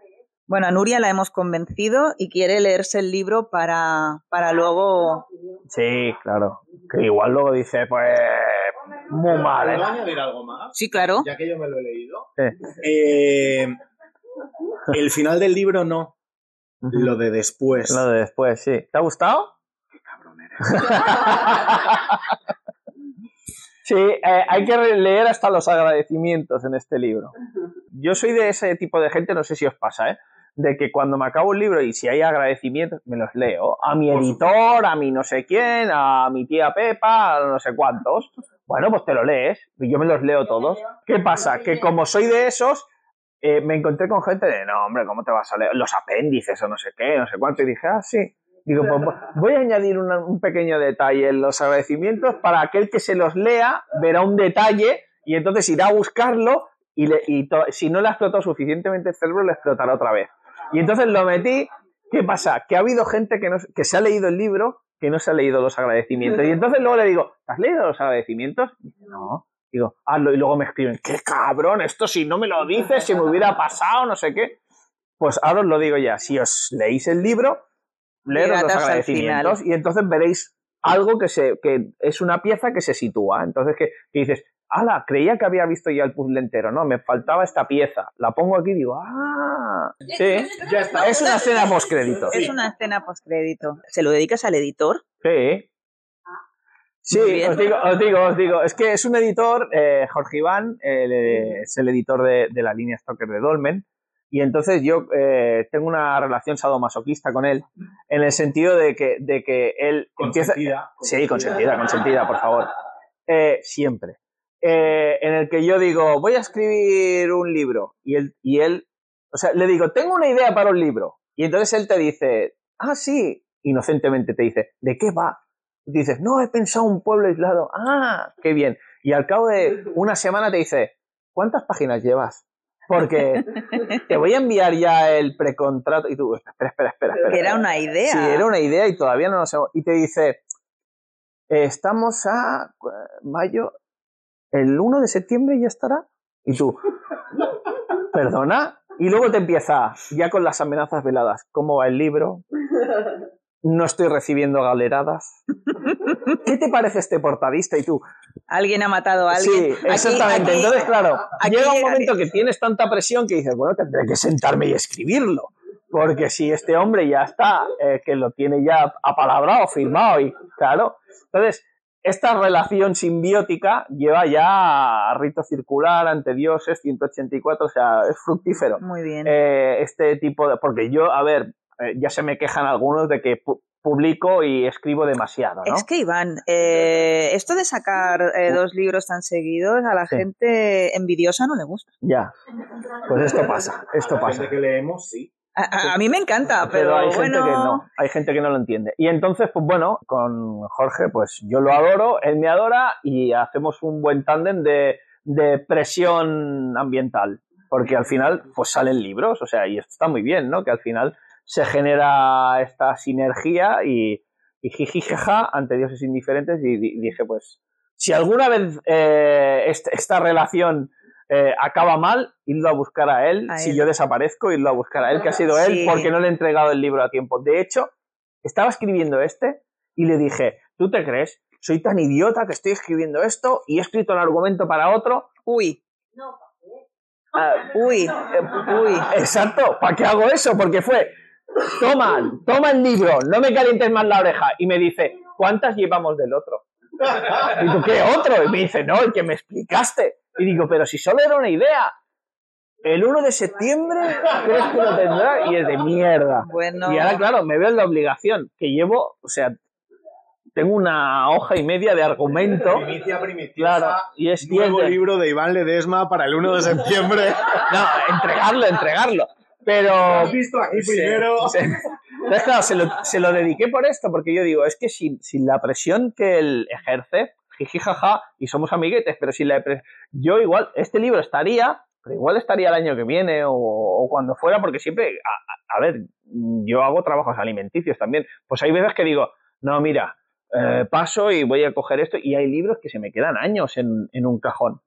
Bueno, a Nuria la hemos convencido y quiere leerse el libro para, para luego... Sí, claro. Que igual luego dice, pues, muy mal, ¿Puedo ¿eh? añadir algo más? Sí, claro. Ya que yo me lo he leído. Sí. Eh, el final del libro no, lo de después. Lo de después, sí. ¿Te ha gustado? Sí, eh, hay que leer hasta los agradecimientos en este libro. Yo soy de ese tipo de gente, no sé si os pasa, ¿eh? De que cuando me acabo un libro y si hay agradecimientos, me los leo. A mi editor, a mi no sé quién, a mi tía Pepa, a no sé cuántos. Bueno, pues te lo lees. Y yo me los leo todos. ¿Qué pasa? Que como soy de esos, eh, me encontré con gente de, no, hombre, ¿cómo te vas a leer? Los apéndices o no sé qué, no sé cuánto. Y dije, ah, sí. Digo, pues vo- voy a añadir un pequeño detalle en los agradecimientos para aquel que se los lea, verá un detalle y entonces irá a buscarlo y, si no le ha explotado suficientemente el cerebro, le explotará otra vez. Y entonces lo metí. ¿Qué pasa? Que ha habido gente que, no, se ha leído el libro que no se ha leído los agradecimientos. Y entonces luego le digo, ¿has leído los agradecimientos? No. Digo, hazlo. Y luego me escriben, qué cabrón, esto si no me lo dices, si me hubiera pasado, no sé qué. Pues ahora os lo digo ya, si os leéis el libro, leeros Llegadas los agradecimientos y entonces veréis algo que, se, que es una pieza que se sitúa. Entonces que, que dices, ala, creía que había visto ya el puzzle entero, no, me faltaba esta pieza. La pongo aquí y digo, ah, sí, Ya está. es una escena postcrédito. Es una escena postcrédito. ¿Se lo dedicas al editor? Sí. Sí, os digo, os digo, os digo, es que es un editor, eh, Jorge Iván, el, eh, es el editor de, de la línea Stalker de Dolmen, y entonces yo eh, tengo una relación sadomasoquista con él, en el sentido de que, de que él empieza... Consentida, Sí, consentida, consentida, por favor. Eh, siempre. Eh, en el que yo digo, voy a escribir un libro, y él, y él, o sea, le digo, tengo una idea para un libro, y entonces él te dice, ah, sí, inocentemente te dice, ¿de qué va? Y dices, no, he pensado un pueblo aislado. Ah, qué bien. Y al cabo de una semana te dice, ¿cuántas páginas llevas? Porque te voy a enviar ya el precontrato. Y tú, espera, espera, espera. espera, Que era una idea. Sí, era una idea y todavía no lo sabemos. Y te dice, estamos a mayo, el 1 de septiembre ya estará. Y tú, perdona. Y luego te empieza, ya con las amenazas veladas, ¿cómo va el libro? No estoy recibiendo galeradas. ¿Qué te parece este portadista? Y tú, Alguien ha matado a alguien. Sí, exactamente. Aquí- aquí- Entonces, claro, aquí llega un momento que tienes tanta presión que dices, bueno, tendré que sentarme y escribirlo. Porque si este hombre ya está, eh, que lo tiene ya apalabrado, firmado, y claro. Entonces, esta relación simbiótica lleva ya a rito circular ante dioses, 184, o sea, es fructífero Muy bien. eh, este tipo de... Porque yo, a ver, eh, ya se me quejan algunos de que publico y escribo demasiado, ¿no? Es que, Iván, eh, esto de sacar eh, dos libros tan seguidos a la Sí. gente envidiosa no le gusta. Ya. Pues esto pasa, esto La pasa. gente que leemos, sí. A, a- a mí me encanta, pero, Pero hay gente bueno, que no, hay gente que no lo entiende. Y entonces, pues bueno, con Jorge, pues yo lo adoro, él me adora y hacemos un buen tándem de, de presión ambiental. Porque al final, pues salen libros, o sea, y esto está muy bien, ¿no? Que al final se genera esta sinergia y, y jiji, jaja ante dioses indiferentes y di- dije, pues, si alguna vez eh, est- esta relación eh, acaba mal, irlo a buscar a él. A si yo desaparezco, irlo a buscar a él, que ha sido él Sí. porque no le he entregado el libro a tiempo. De hecho, estaba escribiendo este y le dije, ¿tú te crees? Soy tan idiota que estoy escribiendo esto y he escrito el argumento para otro. uy, Ah, uy, uy. Exacto, ¿para qué hago eso? Porque fue, toma, toma el libro, no me calientes más la oreja. Y me dice, ¿cuántas llevamos del otro? Y digo, ¿qué otro? Y me dice, no, el que me explicaste. Y digo, pero si solo era una idea. El 1 de septiembre, ¿crees que lo tendrá? Y es de mierda. Bueno, Y ahora, claro, me veo en la obligación que llevo, o sea, tengo una hoja y media de argumento. Primicia primitiva. Claro, y es, y es Nuevo de- libro de Iván Ledesma para el 1 de septiembre. No, entregarlo, entregarlo. Pero. Has visto aquí primero. se lo, se lo dediqué por esto, porque yo digo, es que sin, sin la presión que él ejerce, jiji, jaja, y somos amiguetes, pero sin la pre- yo igual, este libro estaría, pero igual estaría el año que viene o, o cuando fuera, porque siempre, a ver, yo hago trabajos alimenticios también, pues hay veces que digo, no, mira, eh, paso y voy a coger esto, y hay libros que se me quedan años en, en un cajón.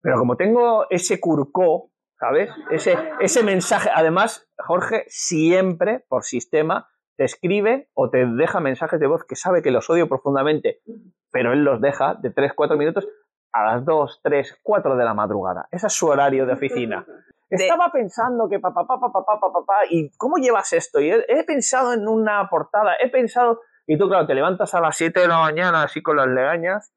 Pero como tengo ese curcó, ¿sabes? Ese, ese mensaje. Además, Jorge siempre, por sistema, te escribe o te deja mensajes de voz que sabe que los odio profundamente, pero él los deja de 3, 4 minutos a las 2, 3, 4 de la madrugada. Ese es su horario de oficina. Estaba pensando que papá, papá, papá, papá, papá, ¿y cómo llevas esto? Y he, he pensado en una portada, he pensado... Y tú, claro, te levantas a las 7 de la mañana así con las legañas,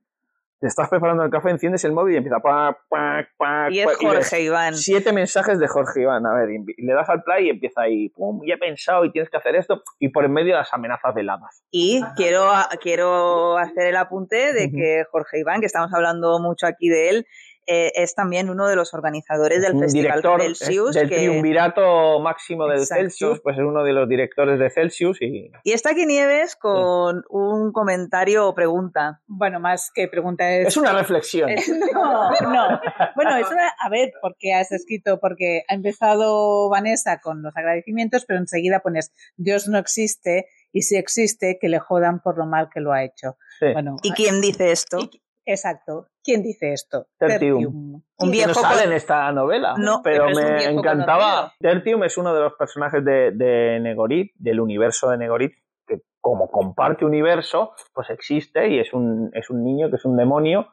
te estás preparando el café, enciendes el móvil y empieza... Pa, pa, pa, y es pa, y ves Jorge Iván. Siete mensajes de Jorge Iván. A ver, y le das al play y empieza ahí, pum, ya he pensado y tienes que hacer esto. Y por en medio las amenazas veladas. Y quiero, quiero hacer el apunte de que Jorge Iván, que estamos hablando mucho aquí de él, eh, es también uno de los organizadores del un Festival director Celsius. del que- triunvirato máximo del Exacto. Celsius, pues es uno de los directores de Celsius y Y está aquí Nieves con un comentario o pregunta. Bueno, más que pregunta es... es una reflexión. No, no. Bueno, es una, a ver, porque has escrito, porque ha empezado Vanessa con los agradecimientos, pero enseguida pones Dios no existe y si existe, que le jodan por lo mal que lo ha hecho. Sí. Bueno, ¿Y quién dice esto? y- exacto. ¿Quién dice esto? Tertium. Un que viejo no sale con- en esta novela, No, pero me encantaba. Tertium es uno de los personajes de, de Negorit, del universo de Negorit, que como comparte universo, pues existe y es un, es un niño que es un demonio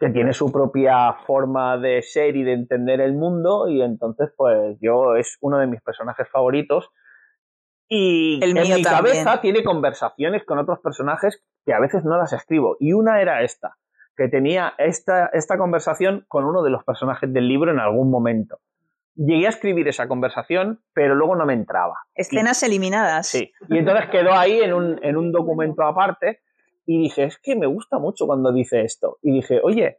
que tiene su propia forma de ser y de entender el mundo y entonces pues yo es uno de mis personajes favoritos y El en mío mi también. cabeza tiene conversaciones con otros personajes que a veces no las escribo y una era esta que tenía esta, esta conversación con uno de los personajes del libro en algún momento. Llegué a escribir esa conversación, pero luego no me entraba. Escenas eliminadas. Sí. Y entonces quedó ahí en un, en un documento aparte y dije, es que me gusta mucho cuando dice esto. Y dije, oye,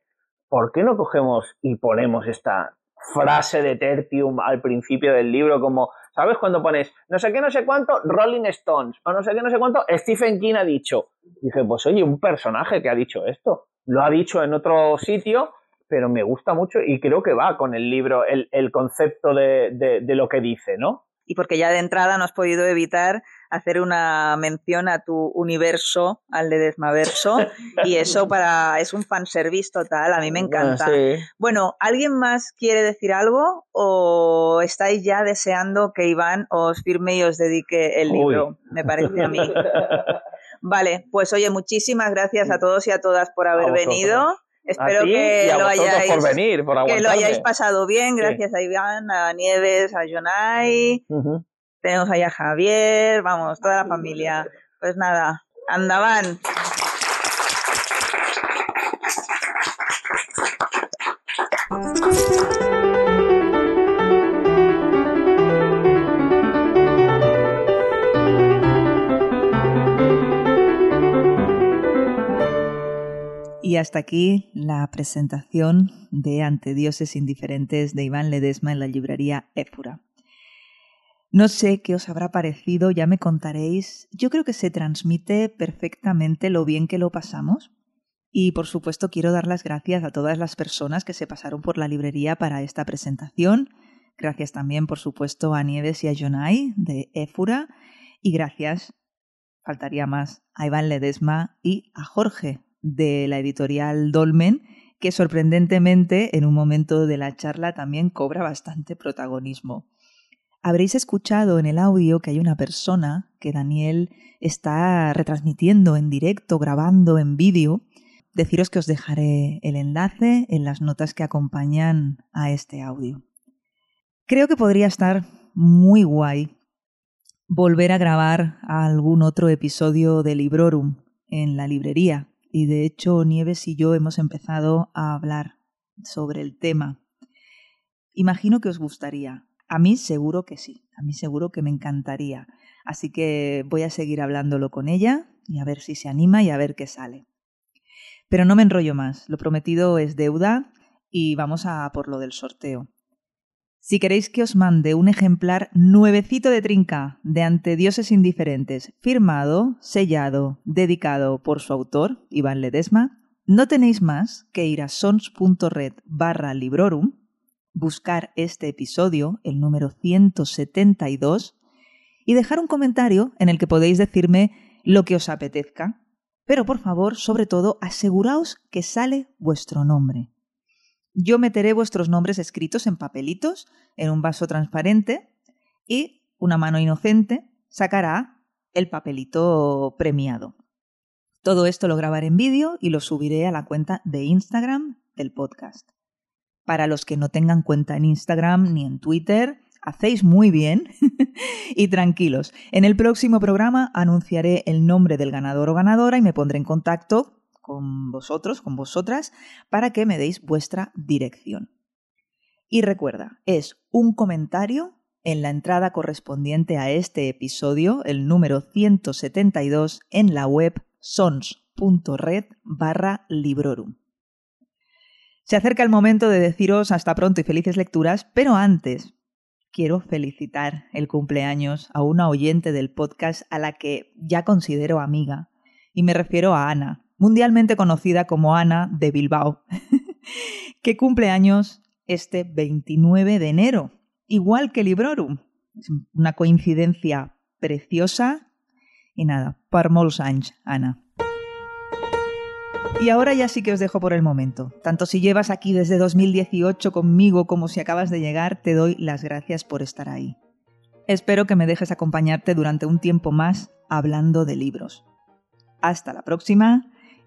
¿por qué no cogemos y ponemos esta frase de Tertium al principio del libro como, ¿sabes? Cuando pones no sé qué, no sé cuánto, Rolling Stones, o no sé qué, no sé cuánto, Stephen King ha dicho. dije, pues oye, un personaje que ha dicho esto. Lo ha dicho en otro sitio, pero me gusta mucho y creo que va con el libro, el, el concepto de, de, de lo que dice, ¿no? Y porque ya de entrada no has podido evitar hacer una mención a tu universo, al de Desmaverso, y eso para es un fanservice total, a mí me encanta. Sí. Bueno, ¿alguien más quiere decir algo o estáis ya deseando que Iván os firme y os dedique el Uy. libro? Me parece a mí. Vale, pues oye, muchísimas gracias a todos y a todas por haber venido. A Espero ti que y a lo hayáis por venir, por que lo hayáis pasado bien, Sí. gracias a Iván, a Nieves, a Jonai, Ujú. tenemos ahí a Javier, vamos, toda la familia. Pues nada, andaban. Y hasta aquí la presentación de Ante Dioses Indiferentes de Iván Ledesma en la librería Éfura. No sé qué os habrá parecido, ya me contaréis. Yo creo que se transmite perfectamente lo bien que lo pasamos. Y por supuesto quiero dar las gracias a todas las personas que se pasaron por la librería para esta presentación. Gracias también, por supuesto, a Nieves y a Jonai de Éfura. Y gracias, faltaría más, a Iván Ledesma y a Jorge de la editorial Dolmen, que sorprendentemente en un momento de la charla también cobra bastante protagonismo. Habréis escuchado en el audio que hay una persona que Daniel está retransmitiendo en directo, grabando en vídeo. Deciros que os dejaré el enlace en las notas que acompañan a este audio. Creo que podría estar muy guay volver a grabar algún otro episodio de Librorum en la librería. Y de hecho, Nieves y yo hemos empezado a hablar sobre el tema. Imagino que os gustaría. A mí seguro que sí. A mí seguro que me encantaría. Así que voy a seguir hablándolo con ella y a ver si se anima y a ver qué sale. Pero no me enrollo más. Lo prometido es deuda y vamos a por lo del sorteo. Si queréis que os mande un ejemplar nuevecito de trinca de Ante Dioses Indiferentes, firmado, sellado, dedicado por su autor, Iván Ledesma, no tenéis más que ir a sons.red barra librorum, buscar este episodio, el número 172, y dejar un comentario en el que podéis decirme lo que os apetezca. Pero por favor, sobre todo, aseguraos que sale vuestro nombre. Yo meteré vuestros nombres escritos en papelitos, en un vaso transparente, y una mano inocente sacará el papelito premiado. Todo esto lo grabaré en vídeo y lo subiré a la cuenta de Instagram del podcast. Para los que no tengan cuenta en Instagram ni en Twitter, hacéis muy bien y tranquilos. En el próximo programa anunciaré el nombre del ganador o ganadora y me pondré en contacto con vosotros, con vosotras, para que me deis vuestra dirección. Y recuerda, es un comentario en la entrada correspondiente a este episodio, el número 172, en la web sons.red barra librorum. Se acerca el momento de deciros hasta pronto y felices lecturas, pero antes quiero felicitar el cumpleaños a una oyente del podcast a la que ya considero amiga, y me refiero a Ana, mundialmente conocida como Ana de Bilbao, que cumpleaños este 29 de enero, igual que Librorum. Es una coincidencia preciosa y nada, par anys, Ana. Y ahora ya sí que os dejo por el momento. Tanto si llevas aquí desde 2018 conmigo como si acabas de llegar, te doy las gracias por estar ahí. Espero que me dejes acompañarte durante un tiempo más hablando de libros. Hasta la próxima